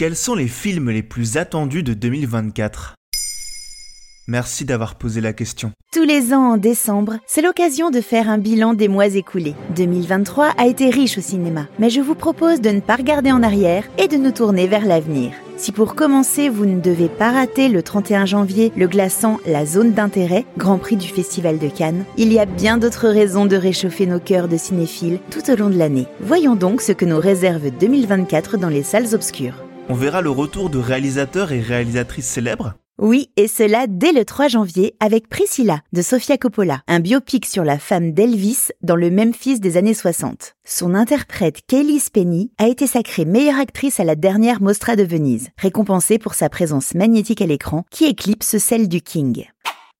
Quels sont les films les plus attendus de 2024 Merci d'avoir posé la question. Tous les ans en décembre, c'est l'occasion de faire un bilan des mois écoulés. 2023 a été riche au cinéma, mais je vous propose de ne pas regarder en arrière et de nous tourner vers l'avenir. Si pour commencer, vous ne devez pas rater le 31 janvier le glaçant La Zone d'intérêt, Grand Prix du Festival de Cannes, il y a bien d'autres raisons de réchauffer nos cœurs de cinéphiles tout au long de l'année. Voyons donc ce que nous réserve 2024 dans les salles obscures. On verra le retour de réalisateurs et réalisatrices célèbres Oui, et cela dès le 3 janvier avec Priscilla de Sofia Coppola, un biopic sur la femme d'Elvis dans le Memphis des années 60. Son interprète Kaylee Penny a été sacrée meilleure actrice à la dernière Mostra de Venise, récompensée pour sa présence magnétique à l'écran qui éclipse celle du King.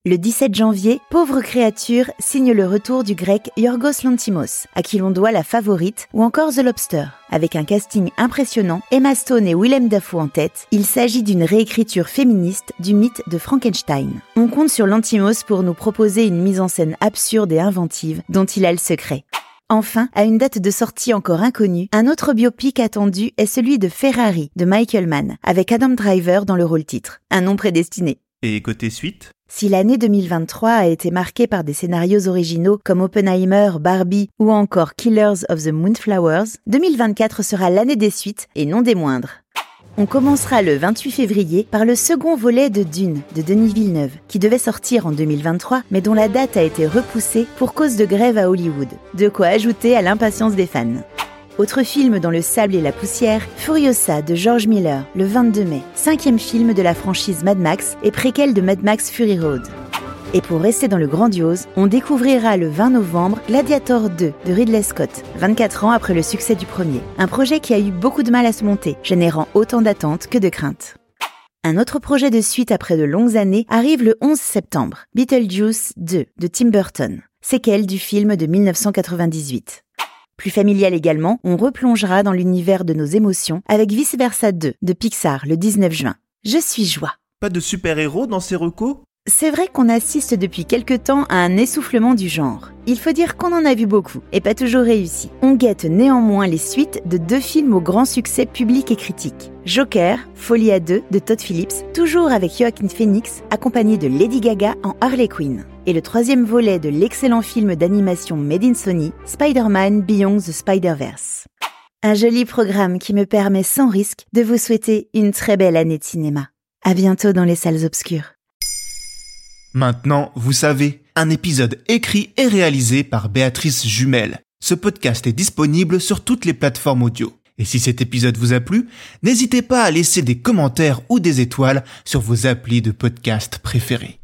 Le 17 janvier, Pauvre créature signe le retour du grec Yorgos Lantimos, à qui l'on doit La Favorite ou encore The Lobster. Avec un casting impressionnant, Emma Stone et Willem Dafoe en tête, il s'agit d'une réécriture féministe du mythe de Frankenstein. On compte sur Lantimos pour nous proposer une mise en scène absurde et inventive dont il a le secret. Enfin, à une date de sortie encore inconnue, un autre biopic attendu est celui de Ferrari de Michael Mann, avec Adam Driver dans le rôle titre. Un nom prédestiné. Et côté suite? Si l'année 2023 a été marquée par des scénarios originaux comme Oppenheimer, Barbie ou encore Killers of the Moonflowers, 2024 sera l'année des suites et non des moindres. On commencera le 28 février par le second volet de Dune de Denis Villeneuve, qui devait sortir en 2023 mais dont la date a été repoussée pour cause de grève à Hollywood. De quoi ajouter à l'impatience des fans. Autre film dans le sable et la poussière, Furiosa de George Miller, le 22 mai, cinquième film de la franchise Mad Max et préquel de Mad Max Fury Road. Et pour rester dans le grandiose, on découvrira le 20 novembre Gladiator 2 de Ridley Scott, 24 ans après le succès du premier. Un projet qui a eu beaucoup de mal à se monter, générant autant d'attentes que de craintes. Un autre projet de suite après de longues années arrive le 11 septembre, Beetlejuice 2 de Tim Burton, séquelle du film de 1998. Plus familial également, on replongera dans l'univers de nos émotions avec Vice Versa 2 de Pixar le 19 juin. Je suis joie. Pas de super-héros dans ces recos? C'est vrai qu'on assiste depuis quelque temps à un essoufflement du genre. Il faut dire qu'on en a vu beaucoup, et pas toujours réussi. On guette néanmoins les suites de deux films au grand succès public et critique. Joker, Folie à deux de Todd Phillips, toujours avec Joaquin Phoenix, accompagné de Lady Gaga en Harley Quinn. Et le troisième volet de l'excellent film d'animation Made in Sony, Spider-Man Beyond the Spider-Verse. Un joli programme qui me permet sans risque de vous souhaiter une très belle année de cinéma. À bientôt dans les salles obscures. Maintenant, vous savez, un épisode écrit et réalisé par Béatrice Jumel. Ce podcast est disponible sur toutes les plateformes audio. Et si cet épisode vous a plu, n'hésitez pas à laisser des commentaires ou des étoiles sur vos applis de podcast préférés.